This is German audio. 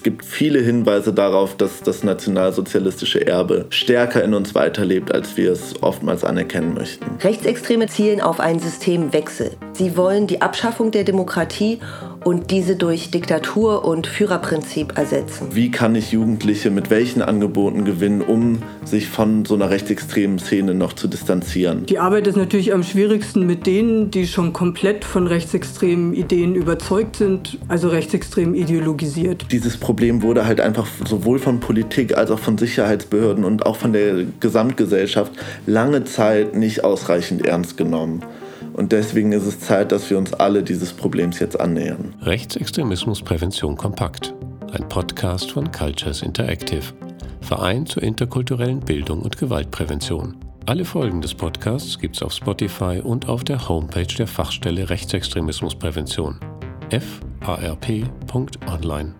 Es gibt viele Hinweise darauf, dass das nationalsozialistische Erbe stärker in uns weiterlebt, als wir es oftmals anerkennen möchten. Rechtsextreme zielen auf einen Systemwechsel. Sie wollen die Abschaffung der Demokratie und diese durch Diktatur und Führerprinzip ersetzen. Wie kann ich Jugendliche mit welchen Angeboten gewinnen, um sich von so einer rechtsextremen Szene noch zu distanzieren? Die Arbeit ist natürlich am schwierigsten mit denen, die schon komplett von rechtsextremen Ideen überzeugt sind, also rechtsextrem ideologisiert. Dieses Problem wurde halt einfach sowohl von Politik als auch von Sicherheitsbehörden und auch von der Gesamtgesellschaft lange Zeit nicht ausreichend ernst genommen. Und deswegen ist es Zeit, dass wir uns alle dieses Problems jetzt annähern. Rechtsextremismusprävention kompakt. Ein Podcast von Cultures Interactive. Verein zur interkulturellen Bildung und Gewaltprävention. Alle Folgen des Podcasts gibt's auf Spotify und auf der Homepage der Fachstelle Rechtsextremismusprävention. farp.online.